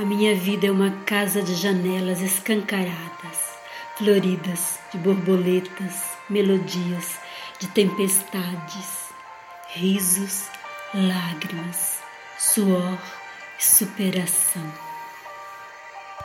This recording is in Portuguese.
A minha vida é uma casa de janelas escancaradas, floridas de borboletas, melodias de tempestades, risos, lágrimas, suor e superação.